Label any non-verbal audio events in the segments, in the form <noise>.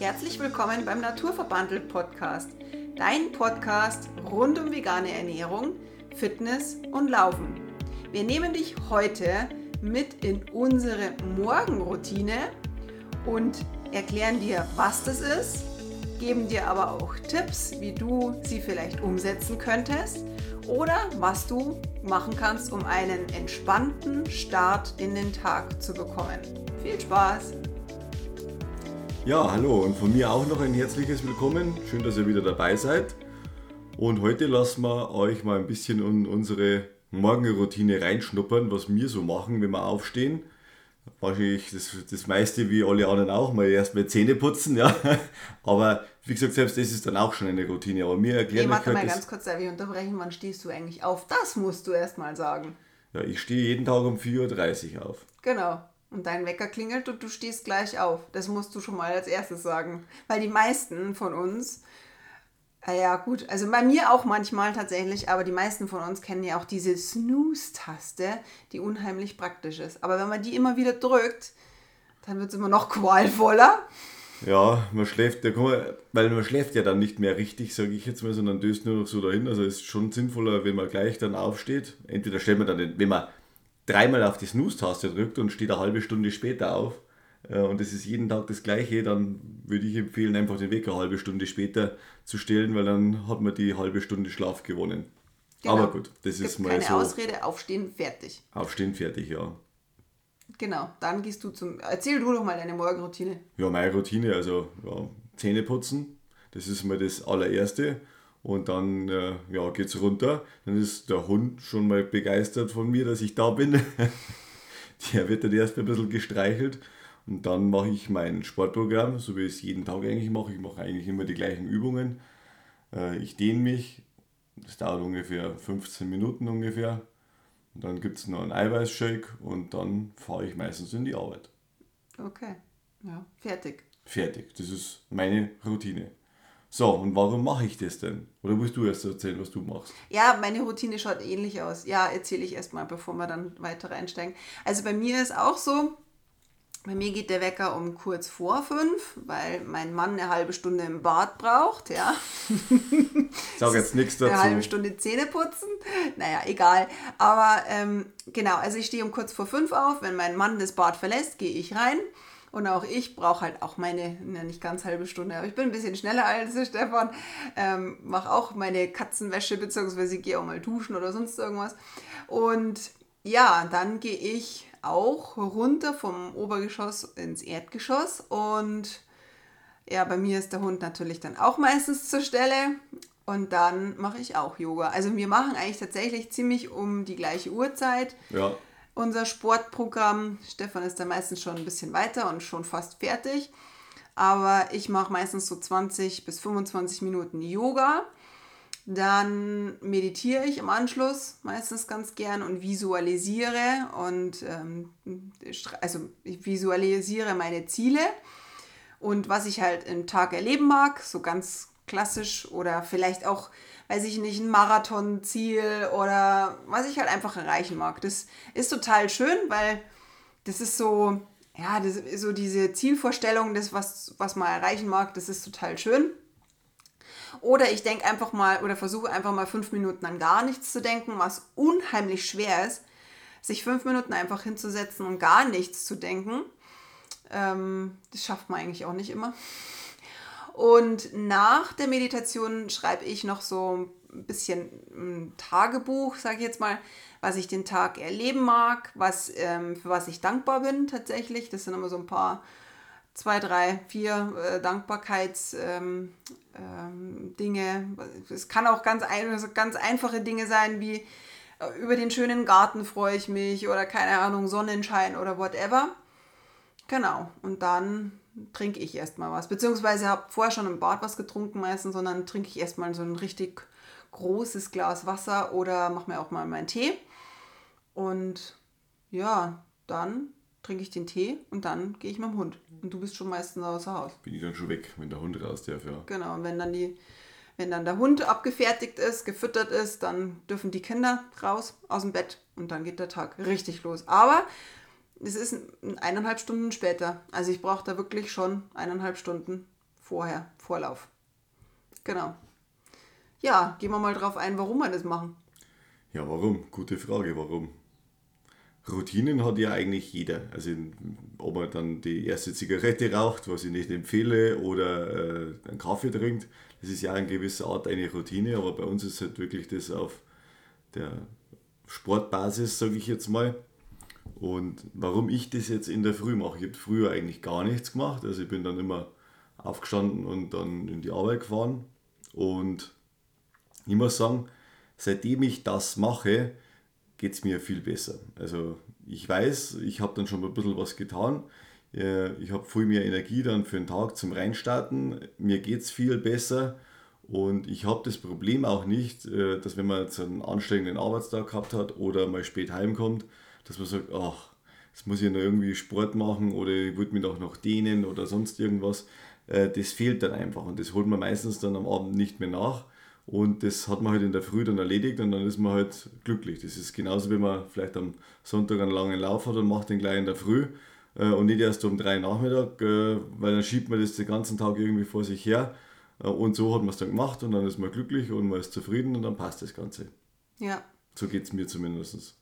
Herzlich willkommen beim Naturverbandelt Podcast, dein Podcast rund um vegane Ernährung, Fitness und Laufen. Wir nehmen dich heute mit in unsere Morgenroutine und erklären dir, was das ist, geben dir aber auch Tipps, wie du sie vielleicht umsetzen könntest oder was du machen kannst, um einen entspannten Start in den Tag zu bekommen. Viel Spaß! Ja, hallo und von mir auch noch ein herzliches Willkommen. Schön, dass ihr wieder dabei seid. Und heute lassen wir euch mal ein bisschen in unsere Morgenroutine reinschnuppern, was wir so machen, wenn wir aufstehen. Wahrscheinlich das, das meiste wie alle anderen auch, mal erstmal Zähne putzen, ja. <laughs> Aber wie gesagt, selbst das ist dann auch schon eine Routine. Aber mir erklären hey, warte mal ganz kurz, darf ich unterbrechen, wann stehst du eigentlich auf? Das musst du erstmal sagen. Ja, ich stehe jeden Tag um 4.30 Uhr auf. Genau und dein Wecker klingelt und du stehst gleich auf. Das musst du schon mal als erstes sagen. Weil die meisten von uns, äh ja gut, also bei mir auch manchmal tatsächlich, aber die meisten von uns kennen ja auch diese Snooze-Taste, die unheimlich praktisch ist. Aber wenn man die immer wieder drückt, dann wird es immer noch qualvoller. Ja, man schläft, weil man schläft ja dann nicht mehr richtig, sage ich jetzt mal, sondern döst nur noch so dahin. Also ist schon sinnvoller, wenn man gleich dann aufsteht. Entweder stellt man dann, den, wenn man dreimal auf die Snooze-Taste drückt und steht eine halbe Stunde später auf äh, und es ist jeden Tag das gleiche, dann würde ich empfehlen, einfach den Wecker eine halbe Stunde später zu stellen, weil dann hat man die halbe Stunde Schlaf gewonnen. Genau. Aber gut, das ist mal keine so. Ausrede, aufstehen, fertig. Aufstehen, fertig, ja. Genau, dann gehst du zum. Erzähl du doch mal deine Morgenroutine. Ja, meine Routine, also ja, Zähne putzen, das ist mal das allererste. Und dann äh, ja, geht es runter. Dann ist der Hund schon mal begeistert von mir, dass ich da bin. <laughs> der wird dann erst ein bisschen gestreichelt. Und dann mache ich mein Sportprogramm, so wie ich es jeden Tag eigentlich mache. Ich mache eigentlich immer die gleichen Übungen. Äh, ich dehne mich. Das dauert ungefähr 15 Minuten ungefähr. Und dann gibt es noch einen Eiweißshake und dann fahre ich meistens in die Arbeit. Okay, ja, fertig. Fertig. Das ist meine Routine. So, und warum mache ich das denn? Oder willst du erst erzählen, was du machst? Ja, meine Routine schaut ähnlich aus. Ja, erzähle ich erstmal, bevor wir dann weiter einsteigen. Also bei mir ist auch so, bei mir geht der Wecker um kurz vor fünf, weil mein Mann eine halbe Stunde im Bad braucht, ja. <laughs> Sag jetzt nichts dazu. Eine halbe Stunde Zähne putzen. Naja, egal. Aber ähm, genau, also ich stehe um kurz vor fünf auf. Wenn mein Mann das Bad verlässt, gehe ich rein. Und auch ich brauche halt auch meine, ja, nicht ganz halbe Stunde, aber ich bin ein bisschen schneller als Stefan. Ähm, Mache auch meine Katzenwäsche, beziehungsweise gehe auch mal duschen oder sonst irgendwas. Und ja, dann gehe ich auch runter vom Obergeschoss ins Erdgeschoss und ja, bei mir ist der Hund natürlich dann auch meistens zur Stelle und dann mache ich auch Yoga. Also wir machen eigentlich tatsächlich ziemlich um die gleiche Uhrzeit. Ja unser Sportprogramm. Stefan ist da meistens schon ein bisschen weiter und schon fast fertig. Aber ich mache meistens so 20 bis 25 Minuten Yoga. Dann meditiere ich im Anschluss meistens ganz gern und visualisiere und ähm, also ich visualisiere meine Ziele und was ich halt im Tag erleben mag, so ganz klassisch oder vielleicht auch weiß ich nicht, ein Marathonziel oder was ich halt einfach erreichen mag. Das ist total schön, weil das ist so, ja, das so diese Zielvorstellung, das, was, was man erreichen mag, das ist total schön. Oder ich denke einfach mal oder versuche einfach mal fünf Minuten an gar nichts zu denken, was unheimlich schwer ist, sich fünf Minuten einfach hinzusetzen und gar nichts zu denken. Ähm, das schafft man eigentlich auch nicht immer. Und nach der Meditation schreibe ich noch so ein bisschen ein Tagebuch, sage ich jetzt mal, was ich den Tag erleben mag, was, ähm, für was ich dankbar bin tatsächlich. Das sind immer so ein paar, zwei, drei, vier äh, Dankbarkeitsdinge. Ähm, ähm, es kann auch ganz, ein, also ganz einfache Dinge sein, wie äh, über den schönen Garten freue ich mich oder keine Ahnung, Sonnenschein oder whatever. Genau, und dann trinke ich erstmal was. Beziehungsweise habe vorher schon im Bad was getrunken meistens, sondern trinke ich erstmal so ein richtig großes Glas Wasser oder mache mir auch mal meinen Tee. Und ja, dann trinke ich den Tee und dann gehe ich mit dem Hund. Und du bist schon meistens außer Haus. Bin ich dann schon weg, wenn der Hund raus darf, ja. Genau, und wenn dann die, wenn dann der Hund abgefertigt ist, gefüttert ist, dann dürfen die Kinder raus aus dem Bett und dann geht der Tag richtig los. Aber es ist eineinhalb Stunden später. Also ich brauche da wirklich schon eineinhalb Stunden, vorher, Vorlauf. Genau. Ja, gehen wir mal drauf ein, warum wir das machen. Ja, warum? Gute Frage, warum? Routinen hat ja eigentlich jeder. Also ob man dann die erste Zigarette raucht, was ich nicht empfehle, oder äh, einen Kaffee trinkt, das ist ja in gewisser Art eine Routine, aber bei uns ist halt wirklich das auf der Sportbasis, sage ich jetzt mal. Und warum ich das jetzt in der Früh mache, ich habe früher eigentlich gar nichts gemacht. Also ich bin dann immer aufgestanden und dann in die Arbeit gefahren. Und ich muss sagen, seitdem ich das mache, geht es mir viel besser. Also ich weiß, ich habe dann schon ein bisschen was getan. Ich habe viel mehr Energie dann für den Tag zum Reinstarten. Mir geht es viel besser und ich habe das Problem auch nicht, äh, dass wenn man jetzt einen anstrengenden Arbeitstag gehabt hat oder mal spät heimkommt, dass man sagt, ach, jetzt muss ich noch irgendwie Sport machen oder ich würde mich doch noch dehnen oder sonst irgendwas. Äh, das fehlt dann einfach und das holt man meistens dann am Abend nicht mehr nach. Und das hat man halt in der Früh dann erledigt und dann ist man halt glücklich. Das ist genauso, wie man vielleicht am Sonntag einen langen Lauf hat und macht den gleich in der Früh äh, und nicht erst um drei Nachmittag, äh, weil dann schiebt man das den ganzen Tag irgendwie vor sich her. Und so hat man es dann gemacht und dann ist man glücklich und man ist zufrieden und dann passt das Ganze. Ja. So geht es mir zumindest.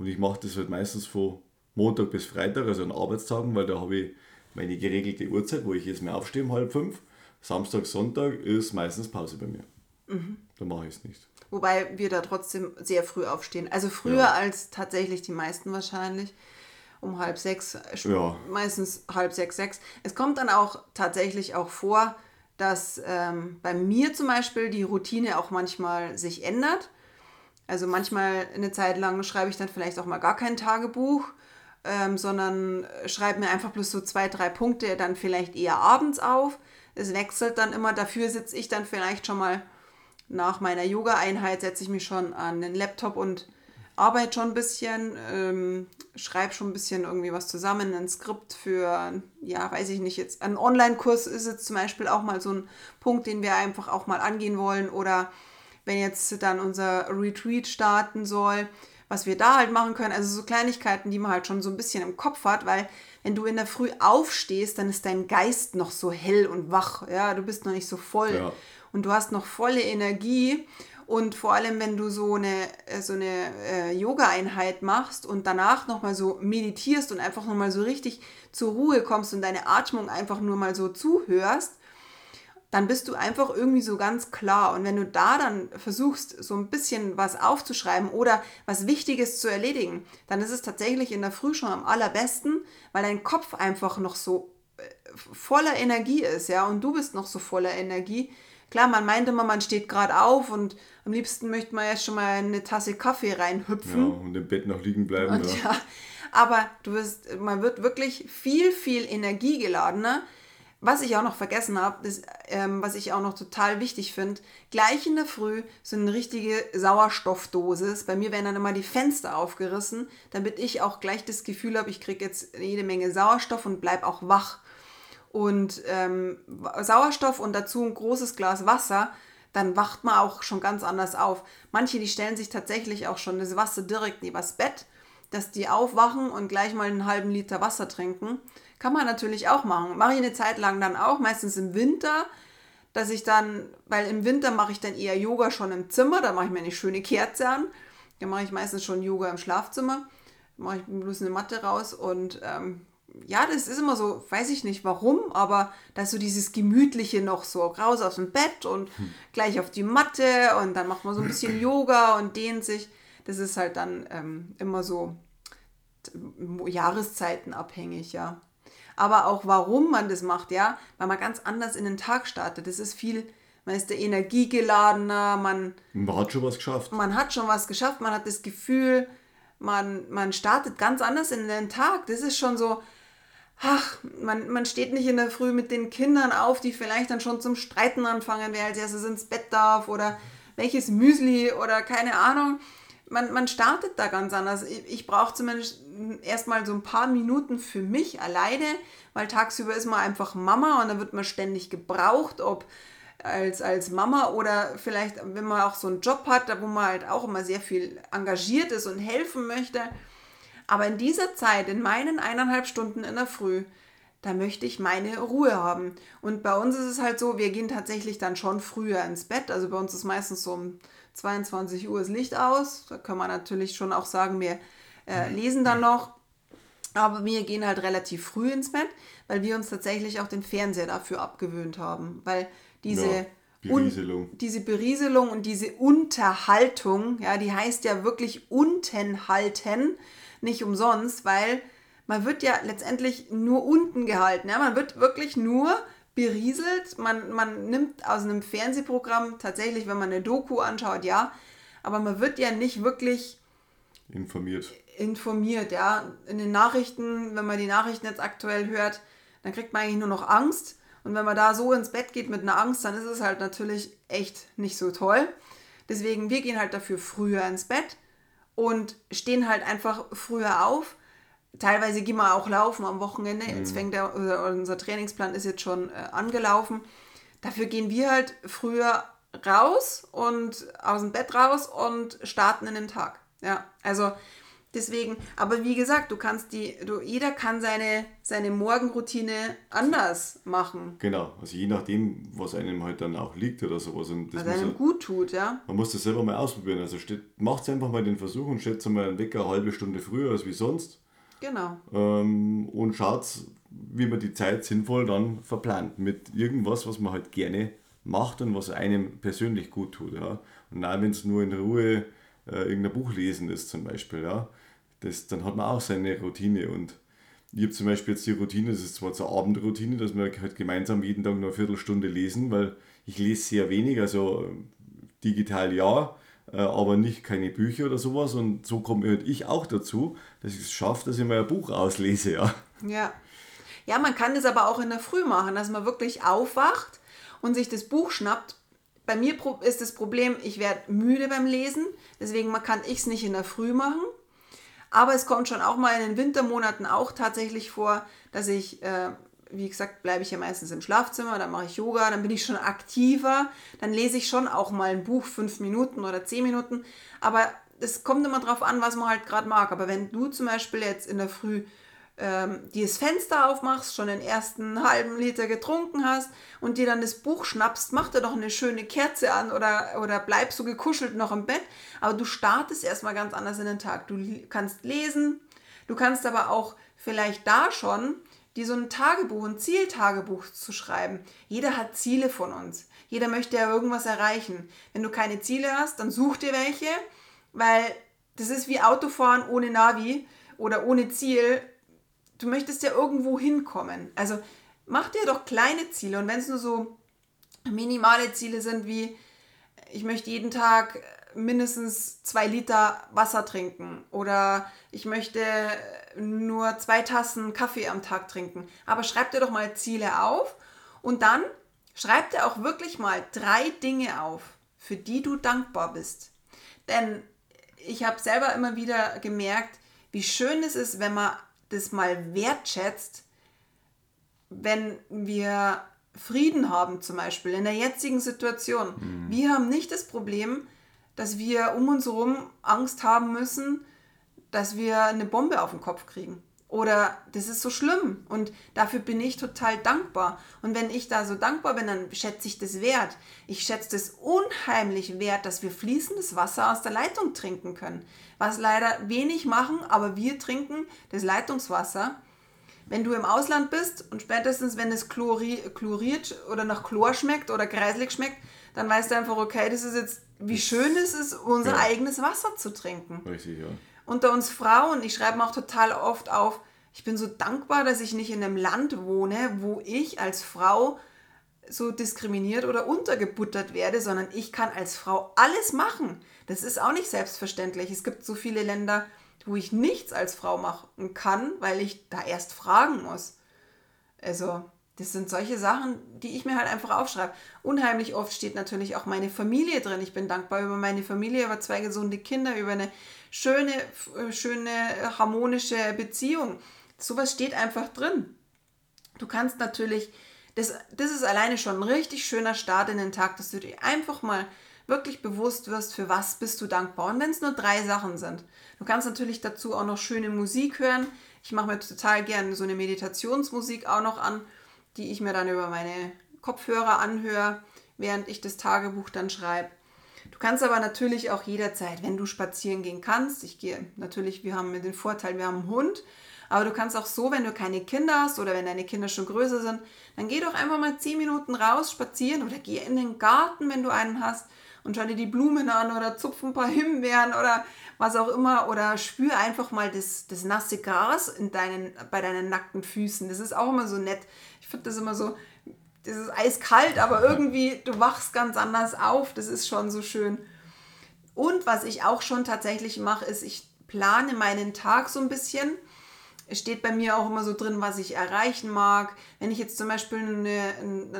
Und ich mache das halt meistens von Montag bis Freitag, also an Arbeitstagen, weil da habe ich meine geregelte Uhrzeit, wo ich jetzt mehr aufstehe um halb fünf. Samstag, Sonntag ist meistens Pause bei mir. Mhm. Da mache ich es nicht. Wobei wir da trotzdem sehr früh aufstehen. Also früher ja. als tatsächlich die meisten wahrscheinlich. Um halb sechs, ja. meistens halb sechs, sechs. Es kommt dann auch tatsächlich auch vor, dass ähm, bei mir zum Beispiel die Routine auch manchmal sich ändert. Also manchmal eine Zeit lang schreibe ich dann vielleicht auch mal gar kein Tagebuch, ähm, sondern schreibe mir einfach bloß so zwei, drei Punkte dann vielleicht eher abends auf. Es wechselt dann immer. Dafür sitze ich dann vielleicht schon mal nach meiner Yoga-Einheit, setze ich mich schon an den Laptop und arbeite schon ein bisschen, ähm, schreibe schon ein bisschen irgendwie was zusammen, ein Skript für, ja, weiß ich nicht, jetzt ein Online-Kurs ist jetzt zum Beispiel auch mal so ein Punkt, den wir einfach auch mal angehen wollen oder wenn jetzt dann unser Retreat starten soll, was wir da halt machen können, also so Kleinigkeiten, die man halt schon so ein bisschen im Kopf hat, weil wenn du in der Früh aufstehst, dann ist dein Geist noch so hell und wach, ja, du bist noch nicht so voll. Ja. und du hast noch volle Energie. Und vor allem, wenn du so eine, äh, so eine äh, Yoga-Einheit machst und danach nochmal so meditierst und einfach nochmal so richtig zur Ruhe kommst und deine Atmung einfach nur mal so zuhörst, dann bist du einfach irgendwie so ganz klar. Und wenn du da dann versuchst, so ein bisschen was aufzuschreiben oder was Wichtiges zu erledigen, dann ist es tatsächlich in der Früh schon am allerbesten, weil dein Kopf einfach noch so äh, voller Energie ist, ja, und du bist noch so voller Energie, Klar, man meint immer, man steht gerade auf und am liebsten möchte man ja schon mal eine Tasse Kaffee reinhüpfen. Ja, und im Bett noch liegen bleiben. Und ja. ja. aber du wirst, man wird wirklich viel, viel energiegeladener. Was ich auch noch vergessen habe, ähm, was ich auch noch total wichtig finde, gleich in der Früh so eine richtige Sauerstoffdosis. Bei mir werden dann immer die Fenster aufgerissen, damit ich auch gleich das Gefühl habe, ich kriege jetzt jede Menge Sauerstoff und bleibe auch wach und ähm, Sauerstoff und dazu ein großes Glas Wasser, dann wacht man auch schon ganz anders auf. Manche, die stellen sich tatsächlich auch schon das Wasser direkt neben das Bett, dass die aufwachen und gleich mal einen halben Liter Wasser trinken. Kann man natürlich auch machen. Mache ich eine Zeit lang dann auch, meistens im Winter, dass ich dann, weil im Winter mache ich dann eher Yoga schon im Zimmer, da mache ich mir eine schöne Kerze an. Dann mache ich meistens schon Yoga im Schlafzimmer. Da mache ich bloß eine Matte raus und ähm, ja, das ist immer so, weiß ich nicht warum, aber da ist so dieses Gemütliche noch so raus aus dem Bett und hm. gleich auf die Matte und dann macht man so ein bisschen <clears throat> Yoga und dehnt sich. Das ist halt dann ähm, immer so Jahreszeiten abhängig, ja. Aber auch warum man das macht, ja, weil man ganz anders in den Tag startet. Das ist viel, man ist der energiegeladener, man. Man hat schon was geschafft. Man hat schon was geschafft, man hat das Gefühl, man, man startet ganz anders in den Tag. Das ist schon so, ach, man, man steht nicht in der Früh mit den Kindern auf, die vielleicht dann schon zum Streiten anfangen, wer als erstes ins Bett darf oder welches Müsli oder keine Ahnung. Man, man startet da ganz anders. Ich, ich brauche zumindest erstmal so ein paar Minuten für mich alleine, weil tagsüber ist man einfach Mama und da wird man ständig gebraucht, ob als, als Mama oder vielleicht, wenn man auch so einen Job hat, wo man halt auch immer sehr viel engagiert ist und helfen möchte aber in dieser Zeit, in meinen eineinhalb Stunden in der Früh, da möchte ich meine Ruhe haben. Und bei uns ist es halt so, wir gehen tatsächlich dann schon früher ins Bett. Also bei uns ist meistens so um 22 Uhr das Licht aus. Da kann man natürlich schon auch sagen, wir äh, lesen dann noch. Aber wir gehen halt relativ früh ins Bett, weil wir uns tatsächlich auch den Fernseher dafür abgewöhnt haben. Weil diese, Ja, Berieselung. Un, diese Berieselung und diese Unterhaltung, ja, die heißt ja wirklich unten halten, nicht umsonst, weil man wird ja letztendlich nur unten gehalten. Ja? Man wird wirklich nur berieselt. Man, man nimmt aus einem Fernsehprogramm tatsächlich, wenn man eine Doku anschaut, ja, aber man wird ja nicht wirklich Informiert. informiert, ja. In den Nachrichten, wenn man die Nachrichten jetzt aktuell hört, dann kriegt man eigentlich nur noch Angst. Und wenn man da so ins Bett geht mit einer Angst, dann ist es halt natürlich echt nicht so toll. Deswegen, wir gehen halt dafür früher ins Bett und stehen halt einfach früher auf. Teilweise gehen wir auch laufen am Wochenende. Jetzt fängt der, unser Trainingsplan ist jetzt schon äh, angelaufen. Dafür gehen wir halt früher raus und aus dem Bett raus und starten in den Tag. Ja, also deswegen, aber wie gesagt, du kannst die, du, jeder kann seine, seine Morgenroutine anders machen, Genau, also je nachdem, was einem halt dann auch liegt oder sowas. Und das was muss einem halt- gut tut, ja. Man muss das selber mal ausprobieren. Also macht einfach mal den Versuch und stellt mal einen Wecker eine halbe Stunde früher als wie sonst Genau. ähm, und schaut, wie man die Zeit sinnvoll dann verplant mit irgendwas, was man halt gerne macht und was einem persönlich gut tut. Ja. Und auch wenn es nur in Ruhe äh, irgendein Buch lesen ist zum Beispiel, ja, das, dann hat man auch seine Routine und ich habe zum Beispiel jetzt die Routine, das ist zwar zur Abendroutine, dass wir halt gemeinsam jeden Tag nur eine Viertelstunde lesen, weil ich lese sehr wenig, also äh, digital ja, aber nicht keine Bücher oder sowas. Und so komme ich auch dazu, dass ich es schaffe, dass ich mal ein Buch auslese, ja. Ja. Ja, man kann das aber auch in der Früh machen, dass man wirklich aufwacht und sich das Buch schnappt. Bei mir ist das Problem, ich werde müde beim Lesen, deswegen kann ich es nicht in der Früh machen. Aber es kommt schon auch mal in den Wintermonaten auch tatsächlich vor, dass ich, äh, wie gesagt, bleibe ich ja meistens im Schlafzimmer, dann mache ich Yoga, dann bin ich schon aktiver, dann lese ich schon auch mal ein Buch, fünf Minuten oder zehn Minuten. Aber es kommt immer drauf an, was man halt gerade mag. Aber wenn du zum Beispiel jetzt in der Früh ähm, dir das Fenster aufmachst, schon den ersten <laughs> halben Liter getrunken hast und dir dann das Buch schnappst, mach dir doch eine schöne Kerze an oder, oder bleib so gekuschelt noch im Bett. Aber du startest erstmal ganz anders in den Tag. Du kannst lesen, du kannst aber auch vielleicht da schon dir so ein Tagebuch, ein Zieltagebuch zu schreiben. Jeder hat Ziele von uns. Jeder möchte ja irgendwas erreichen. Wenn du keine Ziele hast, dann such dir welche, weil das ist wie Autofahren ohne Navi oder ohne Ziel du möchtest ja irgendwo hinkommen. Also mach dir doch kleine Ziele und wenn es nur so minimale Ziele sind wie ich möchte jeden Tag mindestens zwei Liter Wasser trinken oder ich möchte nur zwei Tassen Kaffee am Tag trinken. Aber schreib dir doch mal Ziele auf und dann schreib dir auch wirklich mal drei Dinge auf, für die du dankbar bist. Denn ich habe selber immer wieder gemerkt, wie schön es ist, wenn man das mal wertschätzt, wenn wir Frieden haben zum Beispiel in der jetzigen Situation. Wir haben nicht das Problem, dass wir um uns herum Angst haben müssen, dass wir eine Bombe auf den Kopf kriegen. Oder das ist so schlimm und dafür bin ich total dankbar. Und wenn ich da so dankbar bin, dann schätze ich das wert. Ich schätze das unheimlich wert, dass wir fließendes Wasser aus der Leitung trinken können. Was leider wenig machen, aber wir trinken das Leitungswasser. Wenn du im Ausland bist und spätestens, wenn es chlori chloriert oder nach Chlor schmeckt oder kreislig schmeckt, dann weißt du einfach, okay, das ist jetzt, wie schön es ist, unser Ja. eigenes Wasser zu trinken Richtig, ja. unter uns Frauen, ich schreibe mir auch total oft auf, ich bin so dankbar, dass ich nicht in einem Land wohne, wo ich als Frau so diskriminiert oder untergebuttert werde, sondern ich kann als Frau alles machen. Das ist auch nicht selbstverständlich. Es gibt so viele Länder, wo ich nichts als Frau machen kann, weil ich da erst fragen muss. Also, das sind solche Sachen, die ich mir halt einfach aufschreibe. Unheimlich oft steht natürlich auch meine Familie drin. Ich bin dankbar über meine Familie, über zwei gesunde Kinder, über eine schöne, äh, schöne, harmonische Beziehung. Sowas steht einfach drin. Du kannst natürlich, das, das ist alleine schon ein richtig schöner Start in den Tag, dass du dir einfach mal wirklich bewusst wirst, für was bist du dankbar. Und wenn es nur drei Sachen sind. Du kannst natürlich dazu auch noch schöne Musik hören. Ich mache mir total gerne so eine Meditationsmusik auch noch an, die ich mir dann über meine Kopfhörer anhöre, während ich das Tagebuch dann schreibe. Du kannst aber natürlich auch jederzeit, wenn du spazieren gehen kannst, ich gehe natürlich, wir haben den Vorteil, wir haben einen Hund, aber du kannst auch so, wenn du keine Kinder hast oder wenn deine Kinder schon größer sind, dann geh doch einfach mal 10 Minuten raus spazieren oder geh in den Garten, wenn du einen hast und schau dir die Blumen an oder zupf ein paar Himbeeren oder was auch immer oder spür einfach mal das, das nasse Gras in deinen, bei deinen nackten Füßen. Das ist auch immer so nett. Ich finde das immer so, das ist eiskalt, aber <laughs> irgendwie du wachst ganz anders auf. Das ist schon so schön. Und was ich auch schon tatsächlich mache, ist, ich plane meinen Tag so ein bisschen. Es steht bei mir auch immer so drin, was ich erreichen mag. Wenn ich jetzt zum Beispiel eine, einen,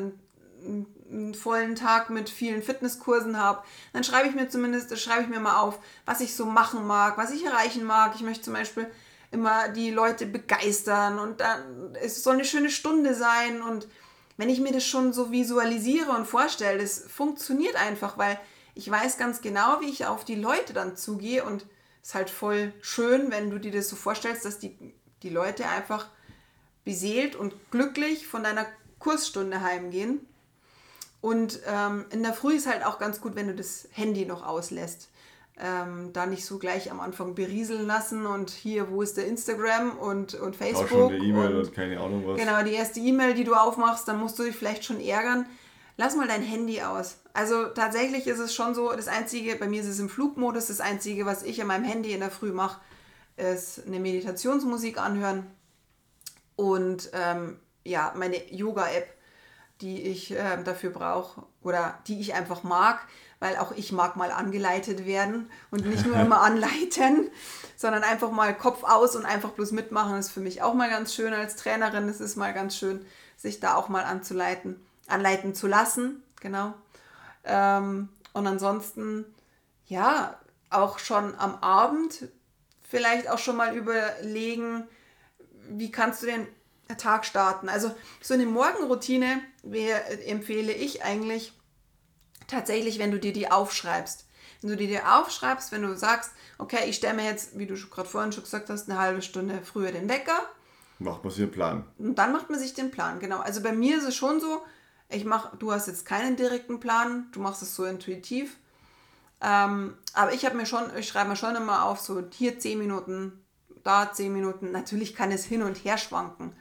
einen, einen vollen Tag mit vielen Fitnesskursen habe, dann schreibe ich mir zumindest, schreibe ich mir mal auf, was ich so machen mag, was ich erreichen mag. Ich möchte zum Beispiel immer die Leute begeistern und dann es soll eine schöne Stunde sein und wenn ich mir das schon so visualisiere und vorstelle, das funktioniert einfach, weil ich weiß ganz genau, wie ich auf die Leute dann zugehe und es ist halt voll schön, wenn du dir das so vorstellst, dass die, die Leute einfach beseelt und glücklich von deiner Kursstunde heimgehen. Und ähm, in der Früh ist halt auch ganz gut, wenn du das Handy noch auslässt ähm, da nicht so gleich am Anfang berieseln lassen und hier, wo ist der Instagram und, und Facebook. Auch schon eine E-Mail und, und keine Ahnung was. Genau, die erste E-Mail, die du aufmachst, dann musst du dich vielleicht schon ärgern. Lass mal dein Handy aus. Also tatsächlich ist es schon so, das Einzige, bei mir ist es im Flugmodus, das Einzige, was ich an meinem Handy in der Früh mache, ist eine Meditationsmusik anhören und ähm, ja, meine Yoga-App, die ich äh, dafür brauche oder die ich einfach mag weil auch ich mag mal angeleitet werden und nicht nur <laughs> immer anleiten, sondern einfach mal Kopf aus und einfach bloß mitmachen ist für mich auch mal ganz schön als Trainerin. Es ist mal ganz schön, sich da auch mal anzuleiten, anleiten zu lassen, genau. Ähm, und ansonsten, ja, auch schon am Abend vielleicht auch schon mal überlegen, wie kannst du den Tag starten. Also so eine Morgenroutine empfehle ich eigentlich tatsächlich, wenn du dir die aufschreibst. Wenn du dir die aufschreibst, wenn du sagst, okay, ich stelle mir jetzt, wie du gerade vorhin schon gesagt hast, eine halbe Stunde früher den Wecker. Macht man sich einen Plan. Und dann macht man sich den Plan, genau. Also bei mir ist es schon so, ich mache, du hast jetzt keinen direkten Plan, du machst es so intuitiv. Ähm, aber ich habe mir schon, ich schreibe mir schon immer auf, so hier 10 Minuten, da 10 Minuten. Natürlich kann es hin und her schwanken.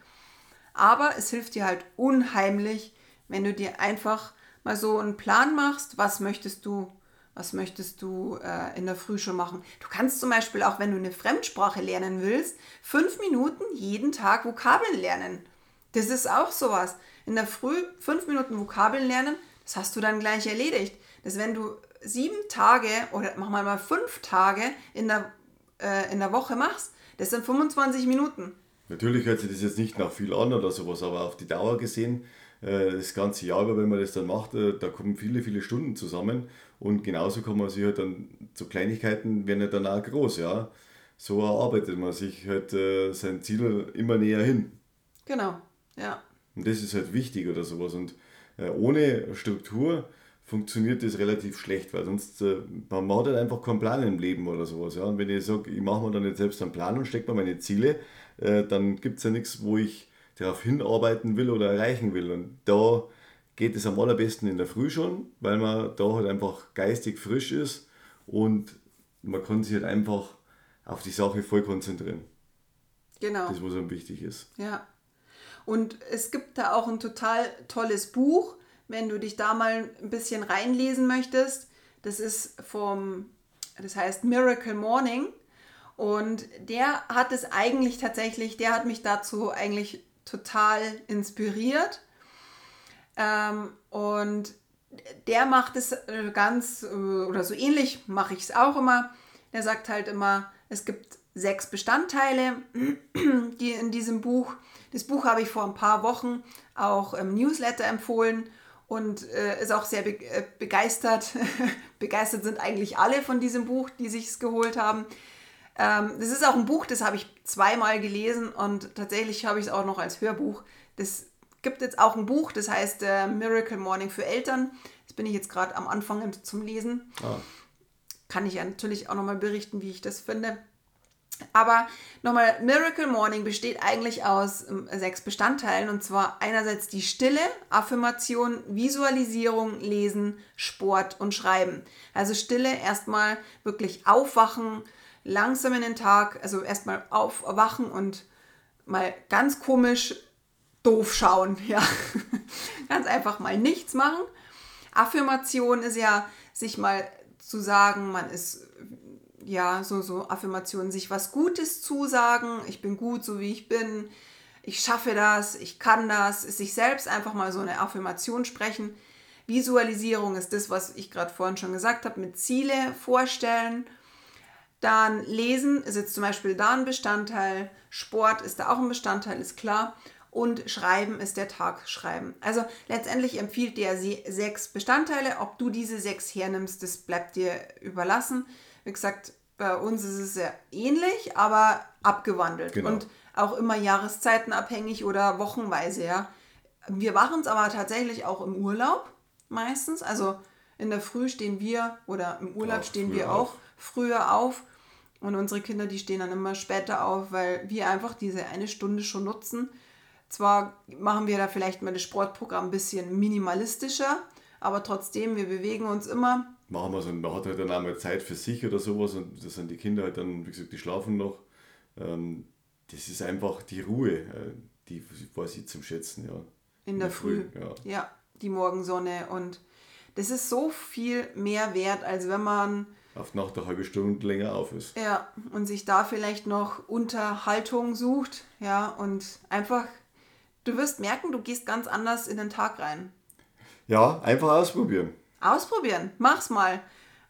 Aber es hilft dir halt unheimlich, wenn du dir einfach mal so einen Plan machst, was möchtest du, was möchtest du äh, in der Früh schon machen. Du kannst zum Beispiel auch, wenn du eine Fremdsprache lernen willst, fünf Minuten jeden Tag Vokabeln lernen. Das ist auch sowas. In der Früh fünf Minuten Vokabeln lernen, das hast du dann gleich erledigt. Das wenn du sieben Tage oder mach mal mal fünf Tage in der, äh, in der Woche machst, das sind 25 Minuten. Natürlich hört sich das jetzt nicht nach viel an oder sowas, aber auf die Dauer gesehen äh, das ganze Jahr über, wenn man das dann macht, äh, da kommen viele, viele Stunden zusammen und genauso kann man sich halt dann, so Kleinigkeiten werden ja dann auch groß, ja. So erarbeitet man sich halt äh, sein Ziel immer näher hin. Genau, ja. Und das ist halt wichtig oder sowas und ohne Struktur funktioniert das relativ schlecht, weil sonst man hat halt einfach keinen Plan im Leben oder sowas. Ja? Und wenn ich sage, ich mache mir dann jetzt selbst einen Plan und stecke mir meine Ziele, dann gibt es ja nichts, wo ich darauf hinarbeiten will oder erreichen will. Und da geht es am allerbesten in der Früh schon, weil man da halt einfach geistig frisch ist und man kann sich halt einfach auf die Sache voll konzentrieren. Genau. Das, was einem wichtig ist. Ja. Und es gibt da auch ein total tolles Buch, wenn du dich da mal ein bisschen reinlesen möchtest. Das ist vom, das heißt Miracle Morning. Und der hat es eigentlich tatsächlich, der hat mich dazu eigentlich total inspiriert. Ähm, und der macht es äh, ganz, äh, oder so ähnlich mache ich es auch immer. Der sagt halt immer, es gibt sechs Bestandteile, <clears throat> die in diesem Buch. Das Buch habe ich vor ein paar Wochen auch im Newsletter empfohlen und äh, ist auch sehr be äh, begeistert. <laughs> begeistert sind eigentlich alle von diesem Buch, die sich es geholt haben. Ähm, das ist auch ein Buch, das habe ich zweimal gelesen und tatsächlich habe ich es auch noch als Hörbuch. Das gibt jetzt auch ein Buch, das heißt äh, Miracle Morning für Eltern. Das bin ich jetzt gerade am Anfang zum Lesen. Ah. Kann ich ja natürlich auch nochmal berichten, wie ich das finde. Aber nochmal, Miracle Morning besteht eigentlich aus ähm, sechs Bestandteilen und zwar einerseits die Stille, Affirmation, Visualisierung, Lesen, Sport und Schreiben. Also Stille erstmal wirklich aufwachen, langsam in den Tag, also erstmal aufwachen und mal ganz komisch doof schauen, <laughs> ja. ganz einfach mal nichts machen. Affirmation ist ja, sich mal zu sagen, man ist ja, so, so Affirmationen, sich was Gutes zusagen, ich bin gut, so wie ich bin, ich schaffe das, ich kann das, sich selbst einfach mal so eine Affirmation sprechen. Visualisierung ist das, was ich gerade vorhin schon gesagt habe, mit Ziele vorstellen. Dann Lesen ist jetzt zum Beispiel da ein Bestandteil, Sport ist da auch ein Bestandteil, ist klar. Und Schreiben ist der Tag Schreiben. Also letztendlich empfiehlt dir sechs Bestandteile. Ob du diese sechs hernimmst, das bleibt dir überlassen. Wie gesagt, bei uns ist es sehr ähnlich, aber abgewandelt. Genau. Und auch immer jahreszeitenabhängig oder wochenweise, ja. Wir machen es aber tatsächlich auch im Urlaub meistens. Also in der Früh stehen wir oder im Urlaub auch stehen wir auch auf. früher auf. Und unsere Kinder, die stehen dann immer später auf, weil wir einfach diese eine Stunde schon nutzen. Zwar machen wir da vielleicht mal das Sportprogramm ein bisschen minimalistischer, aber trotzdem, wir bewegen uns immer machen wir so, man hat halt dann auch mal Zeit für sich oder sowas und das sind die Kinder halt dann, wie gesagt, die schlafen noch. Ähm, das ist einfach die Ruhe, äh, die weiß ich zum Schätzen, ja. In, In der, der, Früh. Früh. Ja. ja, die Morgensonne und das ist so viel mehr wert, als wenn man auf Nacht eine halbe Stunde länger auf ist. Ja, und sich da vielleicht noch Unterhaltung sucht, ja, und einfach, du wirst merken, du gehst ganz anders in den Tag rein. Ja, einfach ausprobieren. Ausprobieren. Mach's mal.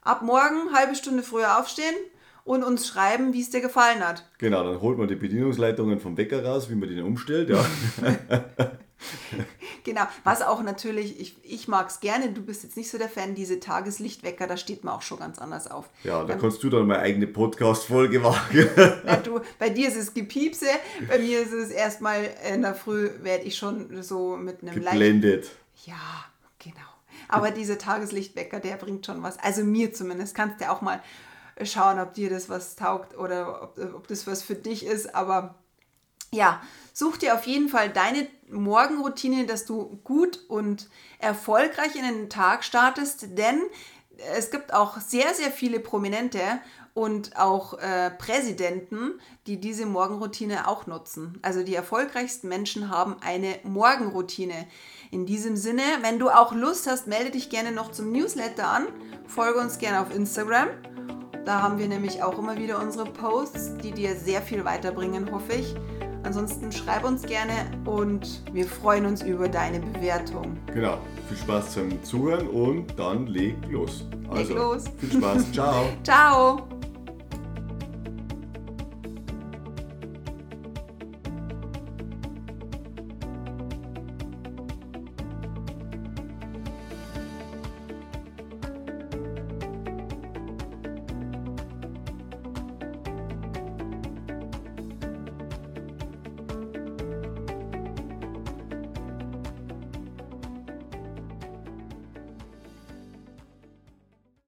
Ab morgen halbe Stunde früher aufstehen und uns schreiben, wie es dir gefallen hat. Genau, dann holt man die Bedienungsleitungen vom Wecker raus, wie man den umstellt, ja. <laughs> <laughs> genau, was auch natürlich, ich, ich mag es gerne, du bist jetzt nicht so der Fan, diese Tageslichtwecker, da steht man auch schon ganz anders auf. Ja, da ähm, kannst du dann mal eigene Podcast-Folge <laughs> machen. ja, du, bei dir ist es Gepiepse, bei mir ist es erstmal in der Früh, werde ich schon so mit einem Geblendet. Leicht, ja, genau. Aber dieser Tageslichtwecker, der bringt schon was. Also mir zumindest. Kannst du auch mal schauen, ob dir das was taugt oder ob, ob das was für dich ist. Aber ja, such dir auf jeden Fall deine Morgenroutine, dass du gut und erfolgreich in den Tag startest, denn es gibt auch sehr, sehr viele Prominente und auch äh, Präsidenten, die diese Morgenroutine auch nutzen. Also die erfolgreichsten Menschen haben eine Morgenroutine. In diesem Sinne, wenn du auch Lust hast, melde dich gerne noch zum Newsletter an. Folge uns gerne auf Instagram. Da haben wir nämlich auch immer wieder unsere Posts, die dir sehr viel weiterbringen, hoffe ich. Ansonsten schreib uns gerne und wir freuen uns über deine Bewertung. Genau. Viel Spaß zum Zuhören und dann leg los. Also, leg los. Viel Spaß. <laughs> Ciao. Ciao.